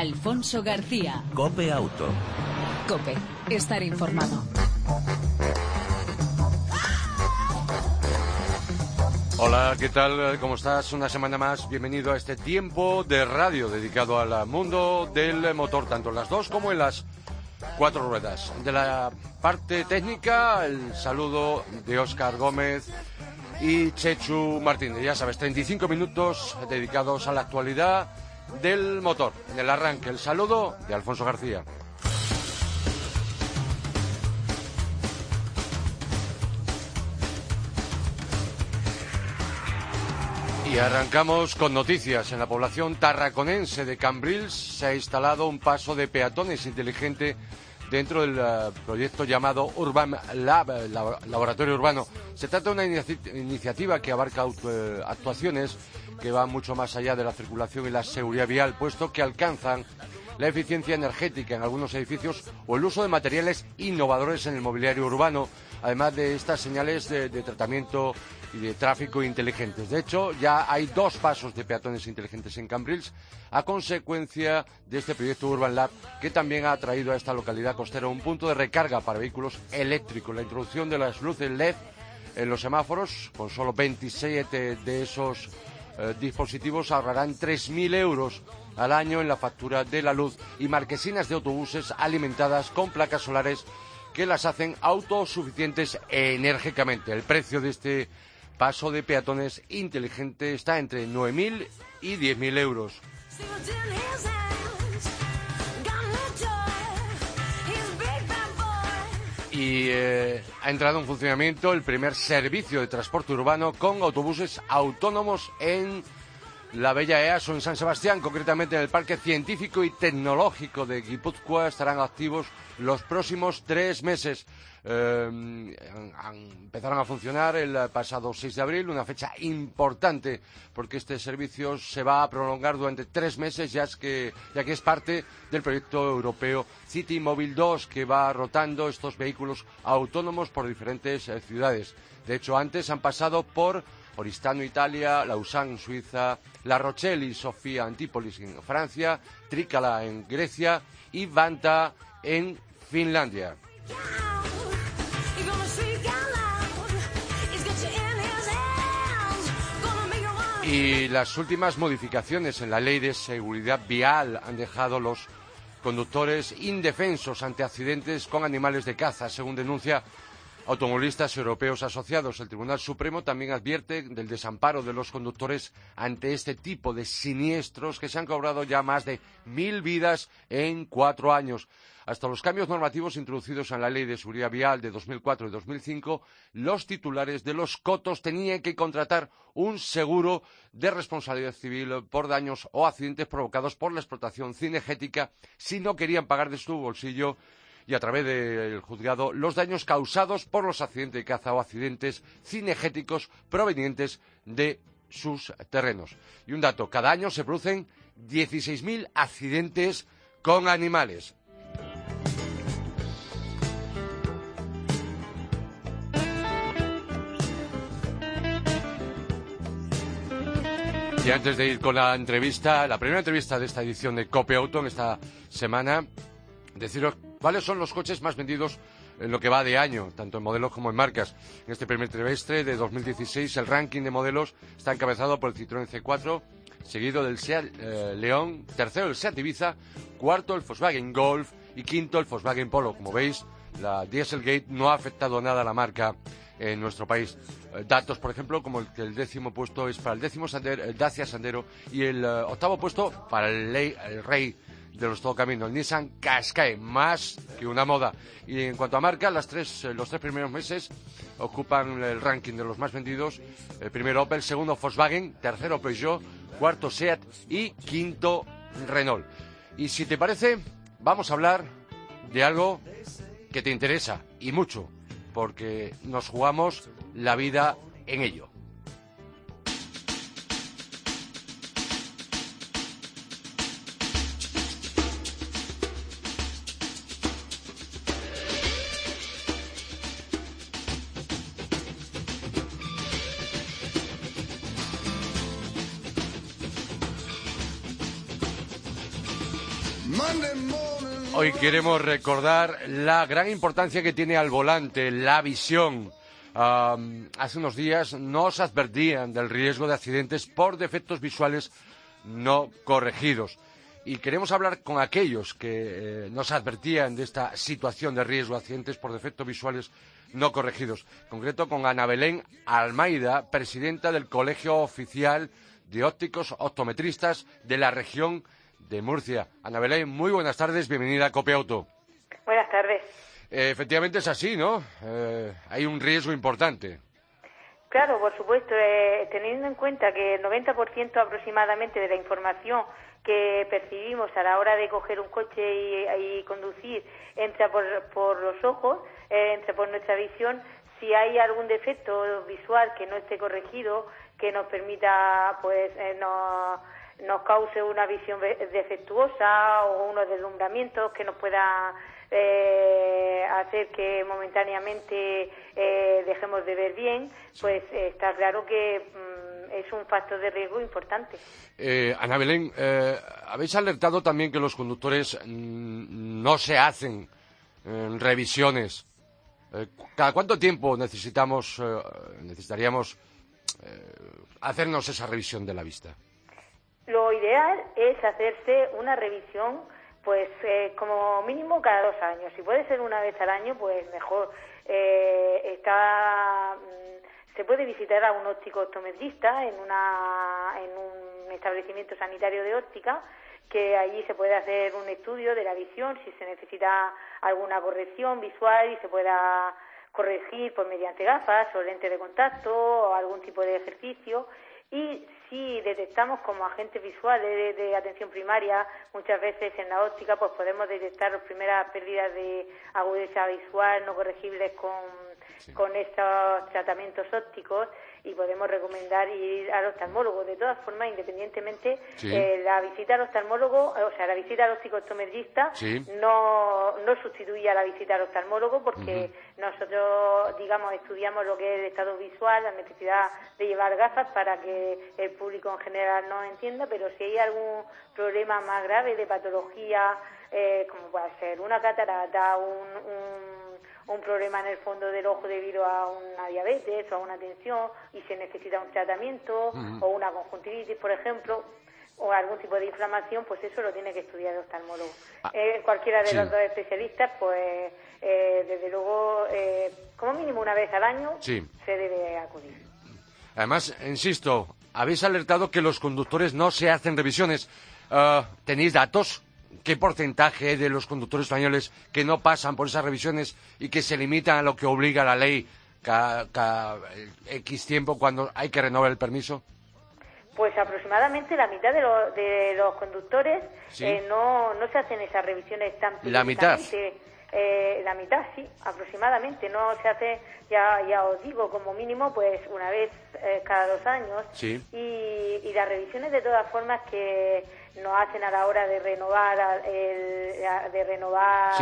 Alfonso García. Cope Auto. Cope, estar informado. Hola, ¿qué tal? ¿Cómo estás? Una semana más. Bienvenido a este tiempo de radio dedicado al mundo del motor, tanto en las dos como en las cuatro ruedas. De la parte técnica, el saludo de Óscar Gómez y Chechu Martínez. Ya sabes, 35 minutos dedicados a la actualidad del motor. En el arranque, el saludo de Alfonso García. Y arrancamos con noticias. En la población tarraconense de Cambrils se ha instalado un paso de peatones inteligente dentro del eh, proyecto llamado Urban Lab, eh, Laboratorio Urbano. Se trata de una iniciativa que abarca actuaciones que van mucho más allá de la circulación y la seguridad vial, puesto que alcanzan la eficiencia energética en algunos edificios o el uso de materiales innovadores en el mobiliario urbano, además de estas señales de tratamiento y de tráfico inteligentes. De hecho, ya hay dos pasos de peatones inteligentes en Cambrils a consecuencia de este proyecto Urban Lab que también ha traído a esta localidad costera un punto de recarga para vehículos eléctricos. La introducción de las luces LED en los semáforos, con solo 27 de esos eh, dispositivos, ahorrarán 3.000 euros al año en la factura de la luz y marquesinas de autobuses alimentadas con placas solares que las hacen autosuficientes enérgicamente. El precio de este paso de peatones inteligente está entre 9.000 y 10.000 euros. Y eh, ha entrado en funcionamiento el primer servicio de transporte urbano con autobuses autónomos en la Bella EASO en San Sebastián, concretamente en el Parque Científico y Tecnológico de Guipúzcoa, estarán activos los próximos tres meses. Eh, empezaron a funcionar el pasado 6 de abril, una fecha importante porque este servicio se va a prolongar durante tres meses, ya, que, ya que es parte del proyecto europeo City Mobile 2, que va rotando estos vehículos autónomos por diferentes eh, ciudades. De hecho, antes han pasado por Oristano, Italia, Lausanne, Suiza, La Rochelle y Sofía, Antípolis en Francia, Trícala en Grecia y Vanta en Finlandia. Y las últimas modificaciones en la ley de seguridad vial han dejado los conductores indefensos ante accidentes con animales de caza, según denuncia automovilistas europeos asociados. El Tribunal Supremo también advierte del desamparo de los conductores ante este tipo de siniestros que se han cobrado ya más de mil vidas en cuatro años. Hasta los cambios normativos introducidos en la Ley de Seguridad Vial de 2004 y 2005, los titulares de los cotos tenían que contratar un seguro de responsabilidad civil por daños o accidentes provocados por la explotación cinegética si no querían pagar de su bolsillo y a través del juzgado los daños causados por los accidentes de caza o accidentes cinegéticos provenientes de sus terrenos. Y un dato, cada año se producen 16.000 accidentes con animales. Y antes de ir con la entrevista, la primera entrevista de esta edición de Cope Auto en esta semana, deciros cuáles son los coches más vendidos en lo que va de año, tanto en modelos como en marcas. En este primer trimestre de 2016, el ranking de modelos está encabezado por el Citroën C4, seguido del Seat eh, León, tercero el Seat Ibiza, cuarto el Volkswagen Golf y quinto el Volkswagen Polo. Como veis, la Dieselgate no ha afectado nada a la marca en nuestro país. Eh, datos, por ejemplo, como el que el décimo puesto es para el décimo el Dacia Sandero y el eh, octavo puesto para el, el rey de los todo camino, el Nissan Qashqai, más que una moda. Y en cuanto a marca, las tres, eh, los tres primeros meses ocupan el ranking de los más vendidos. El primero Opel, segundo Volkswagen, tercero Peugeot, cuarto Seat y quinto Renault. Y si te parece, vamos a hablar de algo que te interesa y mucho, porque nos jugamos la vida en ello. Hoy queremos recordar la gran importancia que tiene al volante la visión. hace unos días nos advertían del riesgo de accidentes por defectos visuales no corregidos. Y queremos hablar con aquellos que eh, nos advertían de esta situación de riesgo de accidentes por defectos visuales no corregidos. En concreto con Ana Belén Almaida, presidenta del Colegio Oficial de Ópticos Optometristas de la región de Murcia. Ana Belén, muy buenas tardes, bienvenida a Cope Auto. Buenas tardes. Eh, efectivamente es así, ¿no? Eh, hay un riesgo importante. Claro, por supuesto, eh, teniendo en cuenta que el 90% aproximadamente de la información que percibimos a la hora de coger un coche y, conducir entra por, por los ojos, entra por nuestra visión, si hay algún defecto visual que no esté corregido, que nos permita, pues, no nos cause una visión defectuosa o unos deslumbramientos que nos pueda eh, hacer que momentáneamente eh, dejemos de ver bien, pues está claro que mm, es un factor de riesgo importante. Eh, Ana Belén, eh, habéis alertado también que los conductores mm, no se hacen revisiones. ¿Cada cuánto tiempo necesitamos, necesitaríamos hacernos esa revisión de la vista? Lo ideal es hacerse una revisión, pues eh, como mínimo cada dos años. Si puede ser una vez al año, pues mejor. Eh, está, mm, se puede visitar a un óptico optometrista en, una, en un establecimiento sanitario de óptica que allí se puede hacer un estudio de la visión si se necesita alguna corrección visual y se pueda corregir por mediante gafas o lentes de contacto o algún tipo de ejercicio y si detectamos como agentes visuales de, atención primaria, muchas veces en la óptica, pues podemos detectar las primeras pérdidas de agudeza visual no corregibles con, con estos tratamientos ópticos y podemos recomendar ir al oftalmólogo. De todas formas, independientemente, eh, la visita al oftalmólogo, o sea, la visita al óptico optometrista no, no sustituye a la visita al oftalmólogo porque nosotros, digamos, estudiamos lo que es el estado visual, la necesidad de llevar gafas para que el público en general no entienda, pero si hay algún problema más grave de patología, eh, como puede ser una catarata, un un problema en el fondo del ojo debido a una diabetes o a una tensión y se necesita un tratamiento o una conjuntivitis, por ejemplo, o algún tipo de inflamación, pues eso lo tiene que estudiar el oftalmólogo. Ah, eh, cualquiera de los dos especialistas, pues eh, desde luego, eh, como mínimo una vez al año, se debe acudir. Además, insisto, habéis alertado que los conductores no se hacen revisiones. Ah, ¿Tenéis datos? Qué porcentaje de los conductores españoles que no pasan por esas revisiones y que se limitan a lo que obliga la ley cada, X tiempo cuando hay que renovar el permiso? Pues aproximadamente la mitad de, los conductores eh, no, no se hacen esas revisiones tan ¿La mitad? Eh, la mitad, sí, aproximadamente. No se hace, ya, ya os digo, como mínimo, pues una vez eh, cada dos años. Sí. Y, y las revisiones, de todas formas, que nos hacen a la hora de renovar el, de renovar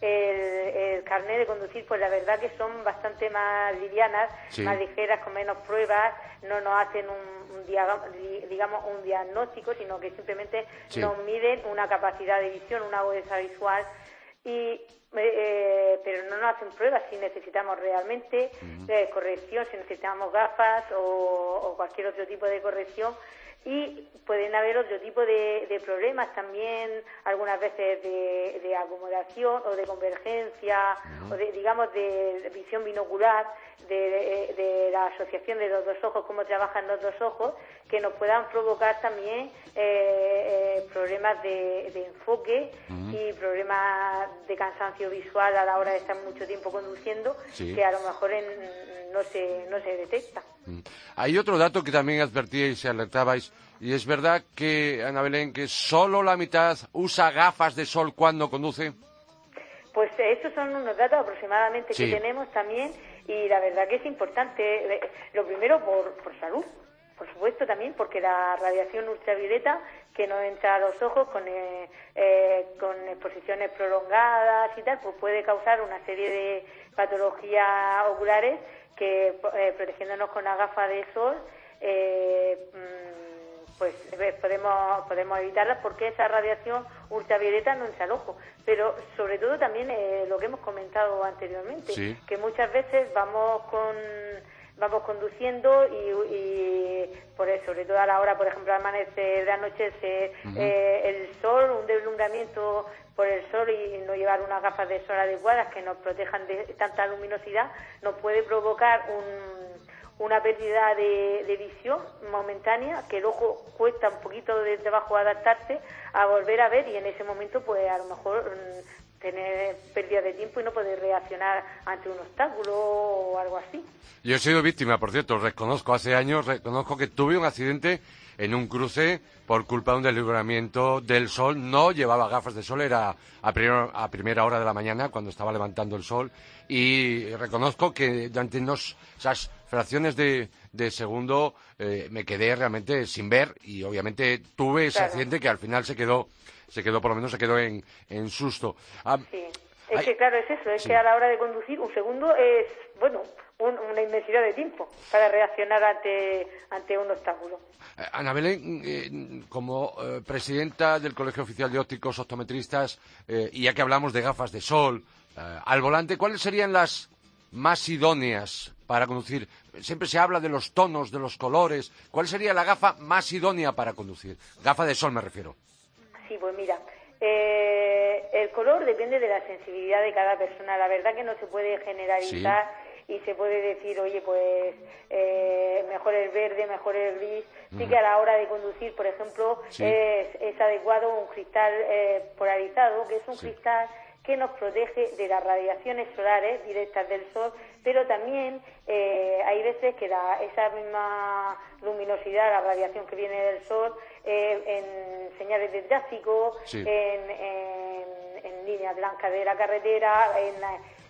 el, carnet de conducir, pues la verdad que son bastante más livianas, más ligeras, con menos pruebas, no nos hacen un, digamos un diagnóstico, sino que simplemente nos miden una capacidad de visión, una agudeza visual y eh, pero no nos hacen pruebas si necesitamos realmente eh, corrección, si necesitamos gafas o, cualquier otro tipo de corrección y pueden haber otro tipo de, problemas también, algunas veces de, acomodación o de convergencia o de, digamos, de visión binocular, de, la asociación de los dos ojos, cómo trabajan los dos ojos, que nos puedan provocar también eh, eh, problemas de, enfoque y problemas de cansancio visual a la hora de estar mucho tiempo conduciendo, que a lo mejor no, se, no se detecta. Hay otro dato que también advertíais y alertabais, y es verdad que, Ana Belén, que solo la mitad usa gafas de sol cuando conduce. Pues esos son unos datos aproximadamente que tenemos también y la verdad que es importante, eh, lo primero por, por salud, por supuesto también porque la radiación ultravioleta que no entra a los ojos con, eh, eh, con exposiciones prolongadas y tal, pues puede causar una serie de patologías oculares que protegiéndonos con la gafa de sol mm, pues podemos podemos evitarlas porque esa radiación ultravioleta no entra al ojo. Pero sobre todo también lo que hemos comentado anteriormente, que muchas veces vamos con vamos conduciendo y, por eso, sobre todo a la hora, por ejemplo, amanece de anochecer eh, el sol, un deslumbramiento por el sol y no llevar unas gafas de sol adecuadas que nos protejan de tanta luminosidad, nos puede provocar una pérdida de, de, visión momentánea que el ojo cuesta un poquito de trabajo adaptarse a volver a ver y en ese momento pues a lo mejor mm, tener pérdida de tiempo y no poder reaccionar ante un obstáculo o algo así. Yo he sido víctima, por cierto, reconozco hace años, reconozco que tuve un accidente en un cruce por culpa de un deslibramiento del sol. No llevaba gafas de sol, era a, primera hora de la mañana cuando estaba levantando el sol y reconozco que durante esas fracciones de, segundo eh, me quedé realmente sin ver y obviamente tuve ese accidente que al final se quedó se quedó, por lo menos se quedó en, en susto. Ah, sí. Es que claro, es eso, es que a la hora de conducir un segundo es, bueno, una inmensidad de tiempo para reaccionar ante, ante un obstáculo. Eh, Ana Belén, eh, como eh, presidenta del Colegio Oficial de Ópticos Optometristas, y ya que hablamos de gafas de sol, al volante, ¿cuáles serían las más idóneas para conducir? Siempre se habla de los tonos, de los colores. ¿Cuál sería la gafa más idónea para conducir? Gafa de sol me refiero. Sí, pues mira, eh, el color depende de la sensibilidad de cada persona. La verdad que no se puede generalizar y se puede decir, oye, pues eh, mejor el verde, mejor el gris. Sí que a la hora de conducir, por ejemplo, es, adecuado un cristal eh, polarizado, que es un cristal que nos protege de las radiaciones solares directas del sol, pero también eh, hay veces que esa misma luminosidad, la radiación que viene del sol, eh, en señales de tráfico, en, en, líneas blancas de la carretera, en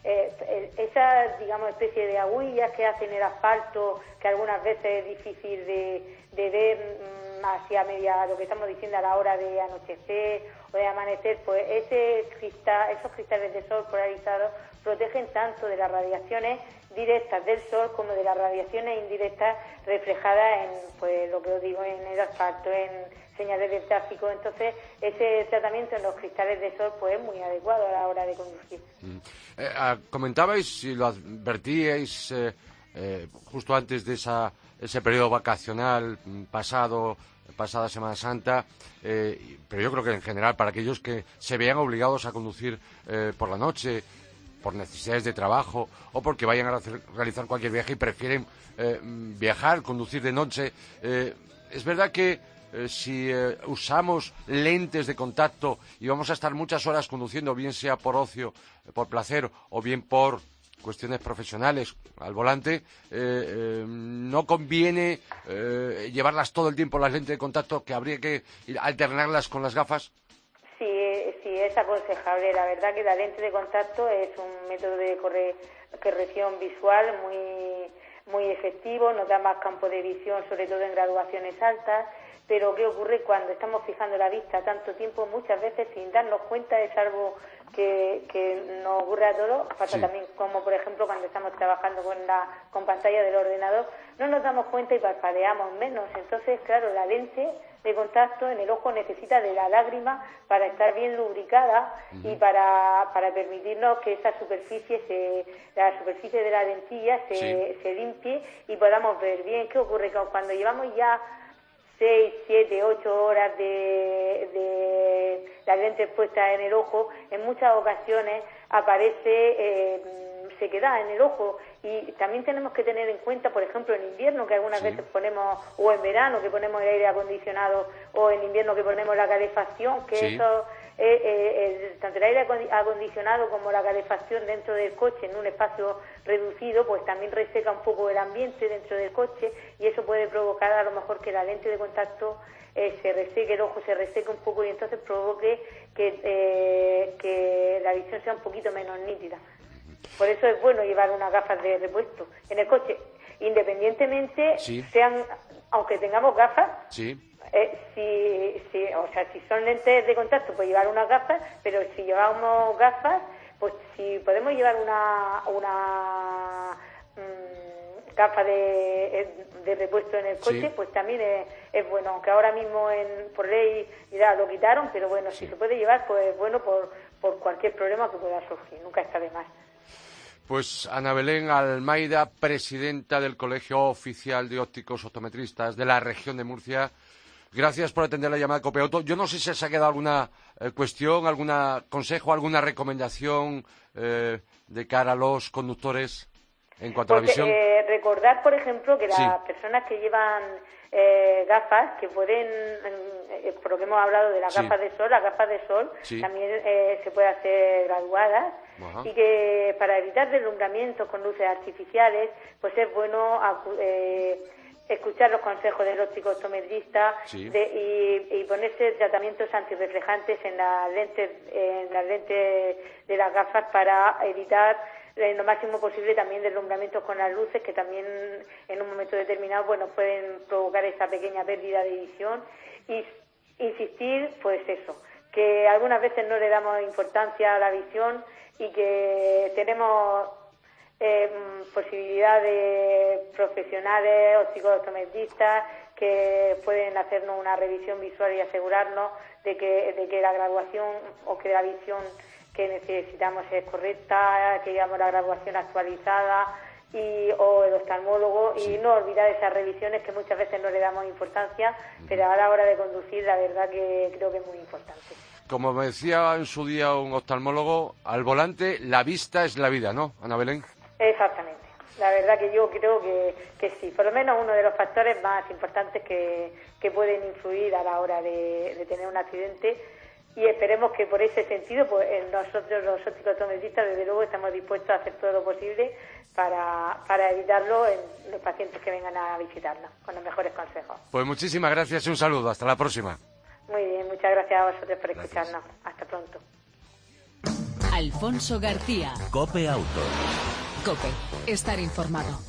eh, esa, digamos, especie de aguillas que hacen el asfalto, que algunas veces es difícil de, de ver mm, hacia media, lo que estamos diciendo a la hora de anochecer o de amanecer, pues ese cristal, esos cristales de sol polarizados protegen tanto de las radiaciones directas del sol como de las radiaciones indirectas reflejadas en, pues lo que os digo, en el asfalto, en señales de tráfico. Entonces, ese tratamiento en los cristales de sol pues es muy adecuado a la hora de conducir. Mm. Eh, ah, comentabais y lo advertíais eh, eh, justo antes de esa, ese periodo vacacional pasado pasada Semana Santa, pero yo creo que en general para aquellos que se vean obligados a conducir por la noche, por necesidades de trabajo o porque vayan a realizar cualquier viaje y prefieren eh, viajar, conducir de noche. Eh, es verdad que eh, si usamos lentes de contacto y vamos a estar muchas horas conduciendo, bien sea por ocio, por placer o bien por cuestiones profesionales al volante, no conviene llevarlas todo el tiempo las lentes de contacto, que habría que alternarlas con las gafas. Sí, sí, es aconsejable. La verdad que la lente de contacto es un método de corrección visual muy, muy efectivo, nos da más campo de visión, sobre todo en graduaciones altas. Pero ¿qué ocurre cuando estamos fijando la vista tanto tiempo? Muchas veces sin darnos cuenta es algo que, que nos ocurre a todos. Pasa también como, por ejemplo, cuando estamos trabajando con la con pantalla del ordenador, no nos damos cuenta y parpadeamos menos. Entonces, claro, la lente de contacto en el ojo necesita de la lágrima para estar bien lubricada y para, para permitirnos que esa superficie, se, la superficie de la dentilla se, se limpie y podamos ver bien. ¿Qué ocurre? cuando llevamos ya 6, 7, 8 horas de, de las lentes puestas en el ojo, en muchas ocasiones aparece... Eh, se queda en el ojo. Y también tenemos que tener en cuenta, por ejemplo, en invierno que algunas veces ponemos, o en verano que ponemos el aire acondicionado, o en invierno que ponemos la calefacción, que eso, eh, eh, tanto el aire acondicionado como la calefacción dentro del coche en un espacio reducido, pues también reseca un poco el ambiente dentro del coche y eso puede provocar a lo mejor que la lente de contacto eh, se reseque, el ojo se reseque un poco y entonces provoque que, que la visión sea un poquito menos nítida. Por eso es bueno llevar unas gafas de repuesto en el coche, independientemente sean, aunque tengamos gafas. Sí. Eh, si, si, o sea, si son lentes de contacto, pues llevar unas gafas, pero si llevamos gafas, pues si podemos llevar una, una mm, gafas de, de repuesto en el coche, pues también es, bueno, aunque ahora mismo en, por ley ya lo quitaron, pero bueno, si se puede llevar, pues bueno por, por cualquier problema que pueda surgir, nunca está de más. Pues Ana Belén Almaida, presidenta del Colegio Oficial de Ópticos Optometristas de la región de Murcia. Gracias por atender la llamada de Copeauto. Yo no sé si se ha quedado alguna eh, cuestión, algún consejo, alguna recomendación eh, de cara a los conductores en cuanto a la visión. Eh, recordar, por ejemplo, que las personas que llevan gafas, que pueden, por lo que hemos hablado de las gafas de sol, las gafas de sol también se puede hacer graduadas y que para evitar deslumbramientos con luces artificiales, pues es bueno eh, escuchar los consejos del óptico optometrista y, ponerse tratamientos antirreflejantes en las lentes, en las lentes de las gafas para evitar en lo máximo posible también deslumbramientos con las luces que también en un momento determinado bueno pueden provocar esa pequeña pérdida de visión. Y insistir pues eso que algunas veces no le damos importancia a la visión y que tenemos eh, posibilidad de profesionales, ópticos optometristas que pueden hacernos una revisión visual y asegurarnos de que, de que la graduación o que la visión que necesitamos es correcta, que digamos la graduación actualizada y, o el oftalmólogo y no olvidar esas revisiones que muchas veces no le damos importancia, pero a la hora de conducir la verdad que creo que es muy importante. Como me decía en su día un oftalmólogo, al volante la vista es la vida, ¿no, Ana Belén? Exactamente. La verdad que yo creo que, que sí, por lo menos uno de los factores más importantes que, que pueden influir a la hora de, tener un accidente y esperemos que por ese sentido pues nosotros los ópticos optometristas desde luego estamos dispuestos a hacer todo lo posible para, para evitarlo en los pacientes que vengan a visitarnos con los mejores consejos. Pues muchísimas gracias y un saludo. Hasta la próxima. Muy bien, muchas gracias a vosotros por escucharnos. Hasta pronto. Alfonso García. Cope Auto. Cope, estar informado.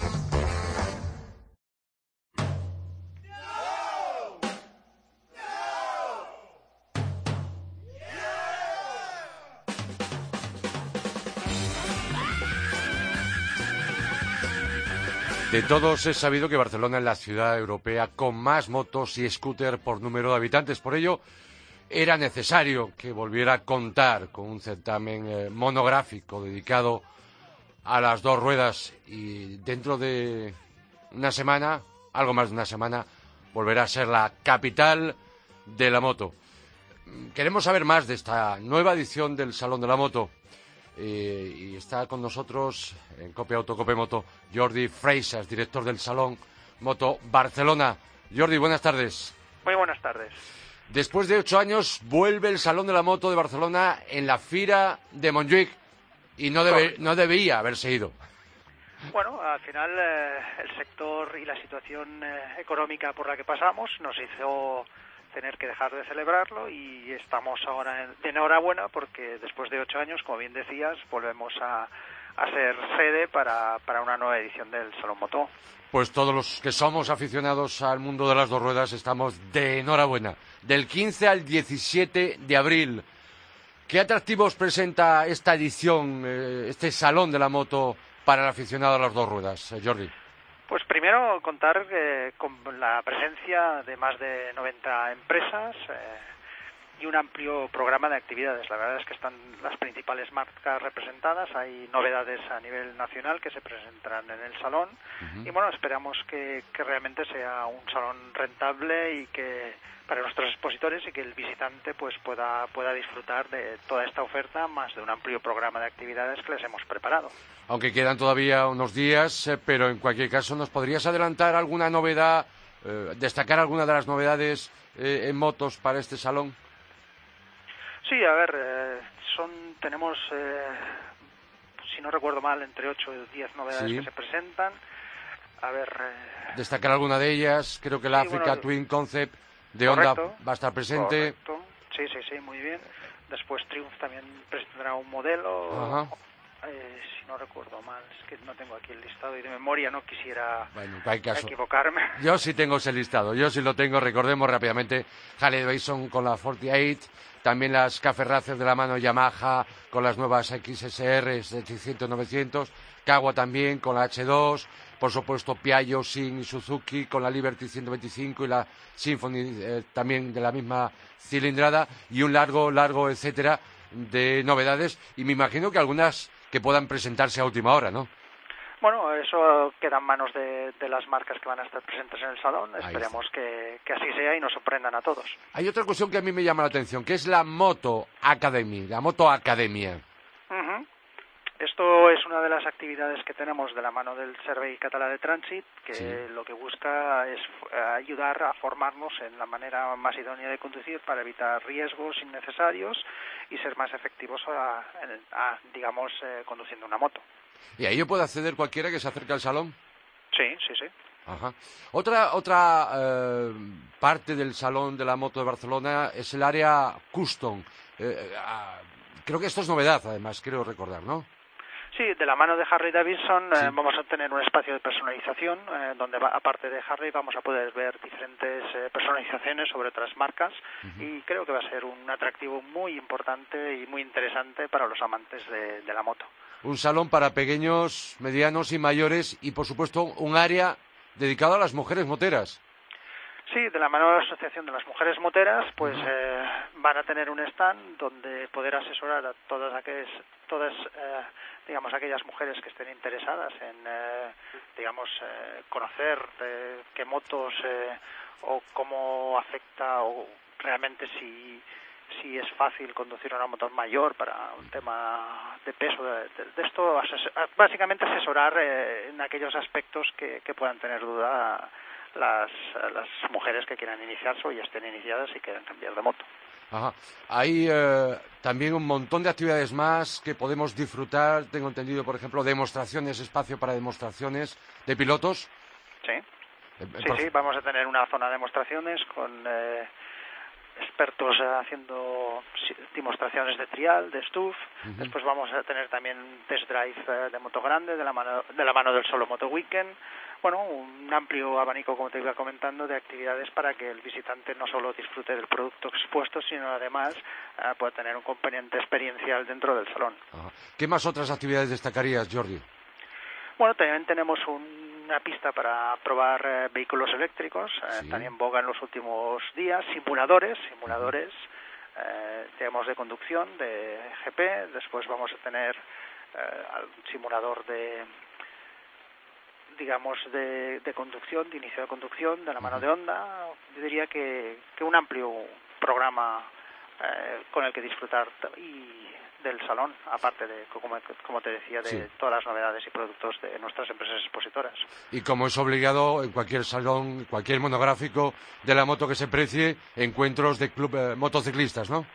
De todos es sabido que Barcelona es la ciudad europea con más motos y scooter por número de habitantes. Por ello, era necesario que volviera a contar con un certamen eh, monográfico dedicado a las dos ruedas y dentro de una semana, algo más de una semana, volverá a ser la capital de la moto. Queremos saber más de esta nueva edición del Salón de la Moto. Eh, y está con nosotros en Copia Auto, Cope Moto, Jordi Freisas, director del Salón Moto Barcelona. Jordi, buenas tardes. Muy buenas tardes. Después de ocho años vuelve el Salón de la Moto de Barcelona en la Fira de Montjuic y no, debe, no debía haberse ido. Bueno, al final eh, el sector y la situación eh, económica por la que pasamos nos hizo tener que dejar de celebrarlo y estamos ahora de enhorabuena porque después de ocho años, como bien decías, volvemos a, ser sede para, para una nueva edición del Salón Moto. Pues todos los que somos aficionados al mundo de las dos ruedas estamos de enhorabuena. Del 15 al 17 de abril. ¿Qué atractivos presenta esta edición, eh, este Salón de la Moto para el aficionado a las dos ruedas, eh, Jordi? Pues primero contar eh, con la presencia de más de 90 empresas eh, y un amplio programa de actividades. La verdad es que están las principales marcas representadas, hay novedades a nivel nacional que se presentarán en el salón y bueno, esperamos que, que realmente sea un salón rentable y que para nuestros expositores y que el visitante pues pueda pueda disfrutar de toda esta oferta más de un amplio programa de actividades que les hemos preparado. Aunque quedan todavía unos días, eh, pero en cualquier caso nos podrías adelantar alguna novedad, eh, destacar alguna de las novedades eh, en motos para este salón. Sí, a ver, son tenemos si no recuerdo mal entre 8 y 10 novedades que se presentan. A ver, destacar alguna de ellas, creo que la Africa Twin Concept de Honda va a estar presente. Sí, sí, sí, muy bien. Después Triumph también presentará un modelo. Eh, si no recuerdo mal, es que no tengo aquí el listado y de memoria no quisiera Bueno, caso. equivocarme. Yo sí tengo ese listado, yo sí lo tengo, recordemos rápidamente Harley Davidson con la 48, también las Café Racer de la mano Yamaha con las nuevas XSR de 600-900, Kawa también con la H2, por supuesto Piaggio, Sin y Suzuki con la Liberty 125 y la Symphony eh, también de la misma cilindrada y un largo, largo, etcétera, de novedades y me imagino que algunas que puedan presentarse a última hora, ¿no? Bueno, eso queda en manos de, de las marcas que van a estar presentes en el salón. Ahí Esperemos que, que así sea y nos sorprendan a todos. Hay otra cuestión que a mí me llama la atención, que es la Moto Academy, la Moto Academia. Ujú. Esto es una de las actividades que tenemos de la mano del Survey Català de Transit, que Sí. lo que busca es eh, ayudar a formarnos en la manera más idónea de conducir para evitar riesgos innecesarios y ser más efectivos, a, a, digamos, eh, conduciendo una moto. ¿Y ahí yo puedo acceder cualquiera que se acerque al salón? Sí, sí, sí. Ajá. Otra, otra eh, parte del Salón de la Moto de Barcelona es el área custom. Eh, ah, creo que esto es novedad, además, creo recordar, ¿no? Sí, de la mano de Harley Davidson eh, Sí. vamos a tener un espacio de personalización eh, donde va- aparte de Harley vamos a poder ver diferentes eh, personalizaciones sobre otras marcas y creo que va a ser un atractivo muy importante y muy interesante para los amantes de, de la moto. Un salón para pequeños, medianos y mayores y, por supuesto, un área dedicado a las mujeres moteras. Sí, de la mano de la Asociación de las Mujeres Moteras, pues eh, van a tener un stand donde poder asesorar a todas aquellas, todas, eh, digamos, aquellas mujeres que estén interesadas en, eh, digamos, eh, conocer eh, qué motos eh, o cómo afecta o realmente si si es fácil conducir una moto mayor para un tema de peso de, de- esto ases- básicamente asesorar eh, en aquellos aspectos que, que puedan tener duda las, las mujeres que quieran iniciarse o ya estén iniciadas y quieran cambiar de moto. Ajá. Hay eh, también un montón de actividades más que podemos disfrutar. Tengo entendido, por ejemplo, demostraciones, espacio para demostraciones de pilotos. Sí, Eh, sí, por- sí, vamos a tener una zona de demostraciones con eh, expertos eh, haciendo demostraciones de trial, de stuff. Después vamos a tener también test drive eh, de moto grande de la mano de la mano del solo moto weekend. Bueno, un amplio abanico, como te iba comentando, de actividades para que el visitante no solo disfrute del producto expuesto, sino además eh, pueda tener un componente experiencial dentro del salón. ¿Qué más otras actividades destacarías, Jordi? Bueno, también tenemos un- una pista para probar eh, vehículos eléctricos, eh, Sí. también boga en los últimos días, simuladores, simuladores, eh, tenemos de conducción, de GP, después vamos a tener eh, un simulador de digamos de, de conducción, de inicio de conducción, de la mano de Honda, yo diría que, que un amplio programa eh, con el que disfrutar y del salón, aparte de, como, como te decía, de Sí. todas las novedades y productos de nuestras empresas expositoras. Y como es obligado en cualquier salón, cualquier monográfico de la moto que se precie, encuentros de club eh, motociclistas, ¿no?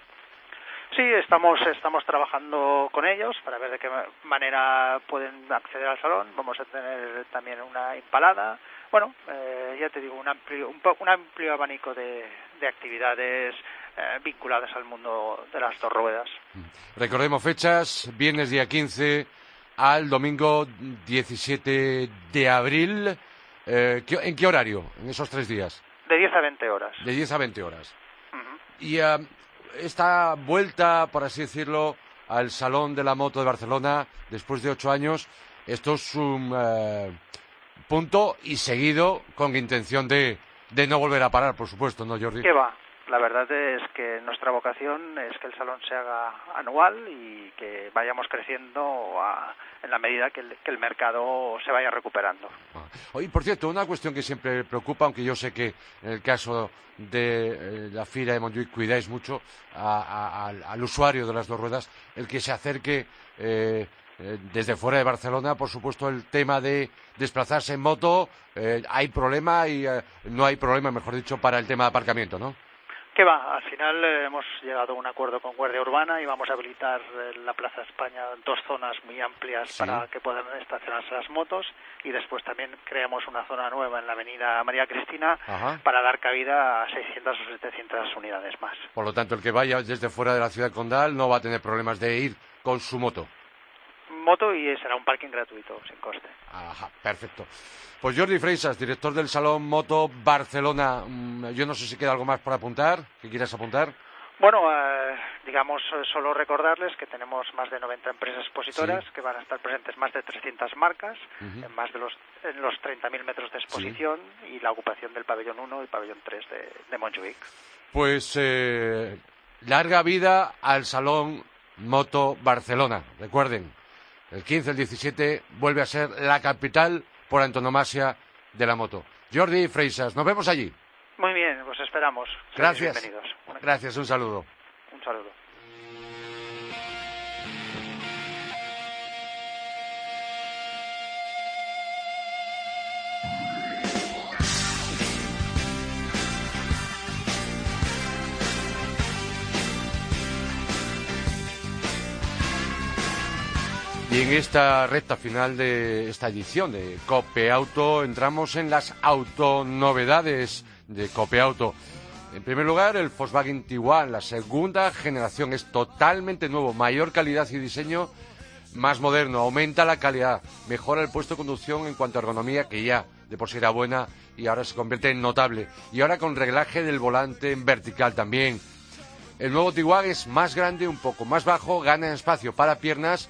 Sí, estamos, estamos trabajando con ellos para ver de qué ma- manera pueden acceder al salón. Vamos a tener también una impalada. Bueno, eh, ya te digo, un amplio, un, un amplio abanico de, de actividades eh, vinculadas al mundo de las dos ruedas. Recordemos fechas, viernes día 15 al domingo 17 de abril. Eh, ¿qué- ¿En qué horario? En esos tres días. De 10 a 20 horas. De 10 a 20 horas. Y eh, esta vuelta, por así decirlo, al Salón de la Moto de Barcelona, después de ocho años, esto es un eh, punto y seguido con intención de, de no volver a parar, por supuesto, ¿no, Jordi? ¿Qué va? La verdad es que nuestra vocación es que el salón se haga anual y que vayamos creciendo a- en la medida que el, mercado se vaya recuperando. Ah. Oye, por cierto, una cuestión que siempre preocupa, aunque yo sé que en el caso de eh, la FIRA de Montjuic cuidáis mucho a- al, usuario de las dos ruedas, el que se acerque eh, eh, desde fuera de Barcelona, por supuesto, el tema de desplazarse en moto, hay problema y no hay problema, mejor dicho, para el tema de aparcamiento, ¿no? ¿Qué va? Al final eh, hemos llegado a un acuerdo con Guardia Urbana y vamos a habilitar en la Plaza España dos zonas muy amplias Sí. para que puedan estacionarse las motos y después también creamos una zona nueva en la avenida María Cristina Ajá. para dar cabida a 600 o 700 unidades más. Por lo tanto, el que vaya desde fuera de la ciudad condal no va a tener problemas de ir con su moto. Moto y será un parking gratuito, sin coste. Ajá, perfecto. Pues Jordi Freisas, director del Salón Moto Barcelona. Mm, yo no sé si queda algo más por apuntar, que quieras apuntar. Bueno, eh, digamos, eh, solo recordarles que tenemos más de 90 empresas expositoras, que van a estar presentes más de 300 marcas, en más de los, en los 30.000 metros de exposición y la ocupación del pabellón 1 y pabellón 3 de, de Montjuic. Pues eh, larga vida al Salón Moto Barcelona. Recuerden, el 15, el 17 vuelve a ser la capital por antonomasia de la moto. Jordi Freisas, nos vemos allí. Muy bien, pues esperamos. Gracias. Bienvenidos. Gracias, un saludo. Un saludo. En esta recta final de esta edición de Cope Auto entramos en las autonovedades de Cope Auto. En primer lugar, el Volkswagen Tiguan, la segunda generación, es totalmente nuevo, mayor calidad y diseño, más moderno, aumenta la calidad, mejora el puesto de conducción en cuanto a ergonomía, que ya de por sí era buena y ahora se convierte en notable. Y ahora con reglaje del volante en vertical también. El nuevo Tiguan es más grande, un poco más bajo, gana en espacio para piernas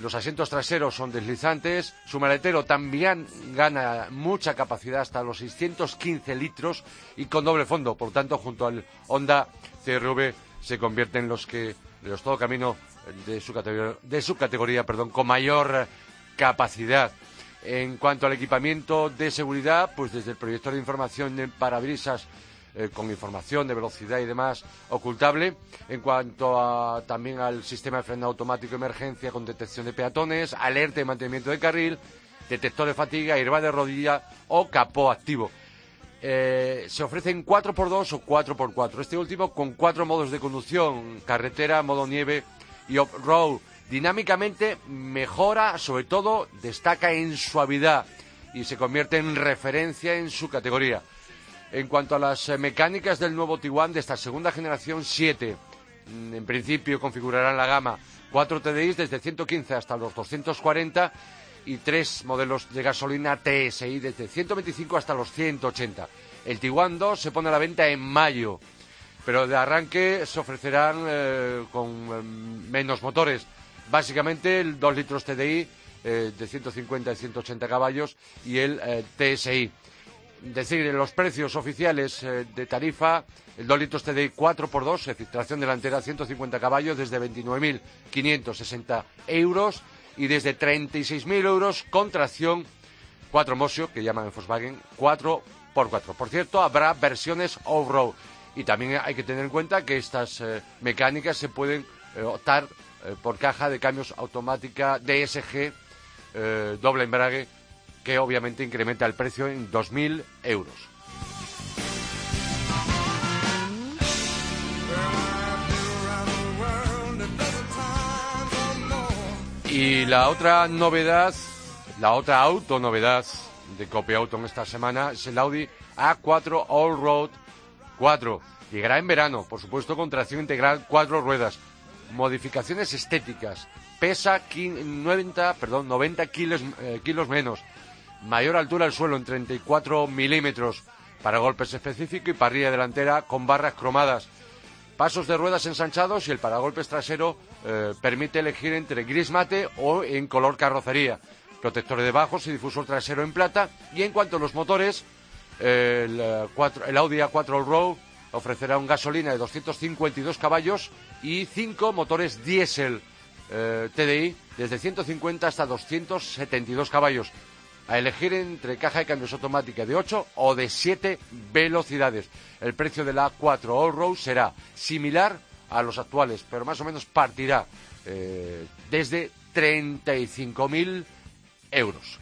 los asientos traseros son deslizantes, su maletero también gana mucha capacidad hasta los 615 litros y con doble fondo, por tanto junto al Honda CRV se convierte en los que los todo camino de su categoría, de su categoría perdón, con mayor capacidad. En cuanto al equipamiento de seguridad, pues desde el proyector de información en parabrisas eh, con información de velocidad y demás ocultable. En cuanto a, también al sistema de freno automático de emergencia con detección de peatones, alerta de mantenimiento de carril, detector de fatiga, airbag de rodilla o capó activo. Eh, se ofrecen 4x2 o 4x4. Este último con cuatro modos de conducción, carretera, modo nieve y off-road. Dinámicamente mejora, sobre todo destaca en suavidad y se convierte en referencia en su categoría. En cuanto a las eh, mecánicas del nuevo Tiguan de esta segunda generación, 7. Mm, en principio configurarán la gama 4 TDI desde 115 hasta los 240 y tres modelos de gasolina TSI desde 125 hasta los 180. El Tiguan 2 se pone a la venta en mayo, pero de arranque se ofrecerán eh, con em, menos motores. Básicamente el 2 litros TDI eh, de 150 y 180 caballos y el TSI decir, los precios oficiales eh, de tarifa, el 2 litros TDI 4x2, es decir, tracción delantera 150 caballos, desde 29.560 euros y desde 36.000 euros con tracción 4 Mosio, que llaman en Volkswagen 4x4. Por cierto, habrá versiones off-road y también hay que tener en cuenta que estas eh, mecánicas se pueden eh, optar por caja de cambios automática DSG, doble embrague que obviamente incrementa el precio en 2.000 euros. Y la otra novedad, la otra autonovedad de Copia Auto en esta semana es el Audi A4 All Road 4. Llegará en verano, por supuesto, con tracción integral, cuatro ruedas, modificaciones estéticas, pesa 90, perdón, 90 kilos, eh, kilos menos, mayor altura del suelo en 34 milímetros para golpes específicos y parrilla delantera con barras cromadas. Pasos de ruedas ensanchados y el paragolpes trasero eh, permite elegir entre gris mate o en color carrocería. Protectores de bajos y difusor trasero en plata. Y en cuanto a los motores, el, eh, el Audi A4 All-Road ofrecerá un gasolina de 252 caballos y cinco motores diésel eh, TDI desde 150 hasta 272 caballos a elegir entre caja de cambios automática de 8 o de 7 velocidades. El precio de la A4 All-Road será similar a los actuales, pero más o menos partirá eh, desde 35.000 euros.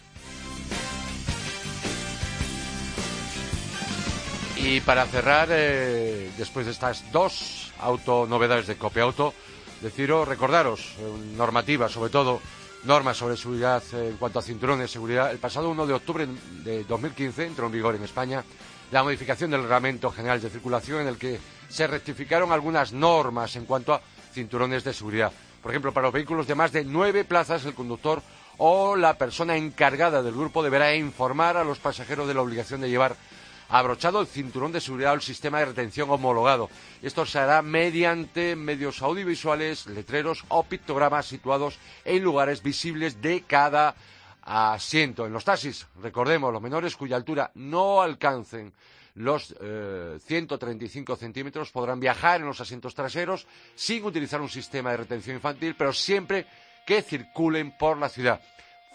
Y para cerrar, eh, después de estas dos autonovedades de Copia Auto, deciros, recordaros, eh, normativa sobre todo, normas sobre seguridad eh, en cuanto a cinturones de seguridad, el pasado 1 de octubre de 2015 entró en vigor en España la modificación del Reglamento General de Circulación en el que se rectificaron algunas normas en cuanto a cinturones de seguridad. Por ejemplo, para los vehículos de más de nueve plazas, el conductor o la persona encargada del grupo deberá informar a los pasajeros de la obligación de llevar abrochado el cinturón de seguridad o el sistema de retención homologado. Esto se hará mediante medios audiovisuales, letreros o pictogramas situados en lugares visibles de cada asiento. En los taxis, recordemos, los menores cuya altura no alcancen los 135 eh, centímetros podrán viajar en los asientos traseros sin utilizar un sistema de retención infantil, pero siempre que circulen por la ciudad.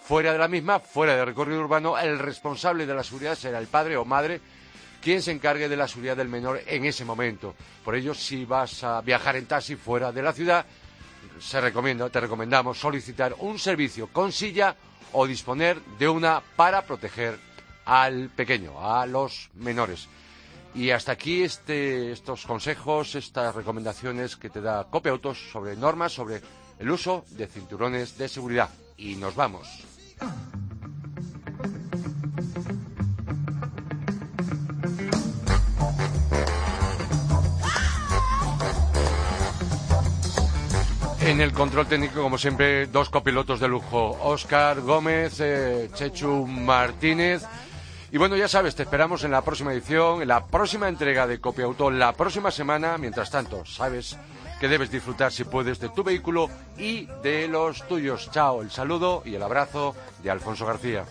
Fuera de la misma, fuera del recorrido urbano, el responsable de la seguridad será el padre o madre quien se encargue de la seguridad del menor en ese momento. Por ello, si vas a viajar en taxi fuera de la ciudad, se recomienda, te recomendamos solicitar un servicio con silla o disponer de una para proteger al pequeño, a los menores. Y hasta aquí este, estos consejos, estas recomendaciones que te da Cope Autos sobre normas, sobre el uso de cinturones de seguridad. Y nos vamos. En el control técnico, como siempre, dos copilotos de lujo. Óscar Gómez, eh, Chechu Martínez. Y bueno, ya sabes, te esperamos en la próxima edición, en la próxima entrega de Copia Auto, la próxima semana. Mientras tanto, sabes que debes disfrutar, si puedes, de tu vehículo y de los tuyos. Chao, el saludo y el abrazo de Alfonso García.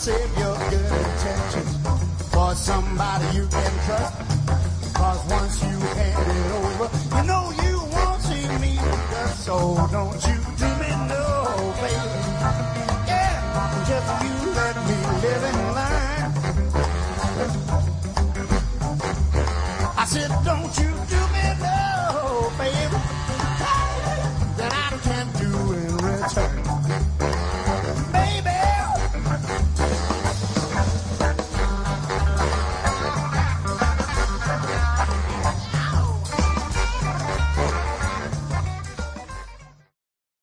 Save your good intentions for somebody you can trust. Cause once you hand it over, you know you won't see me. So don't you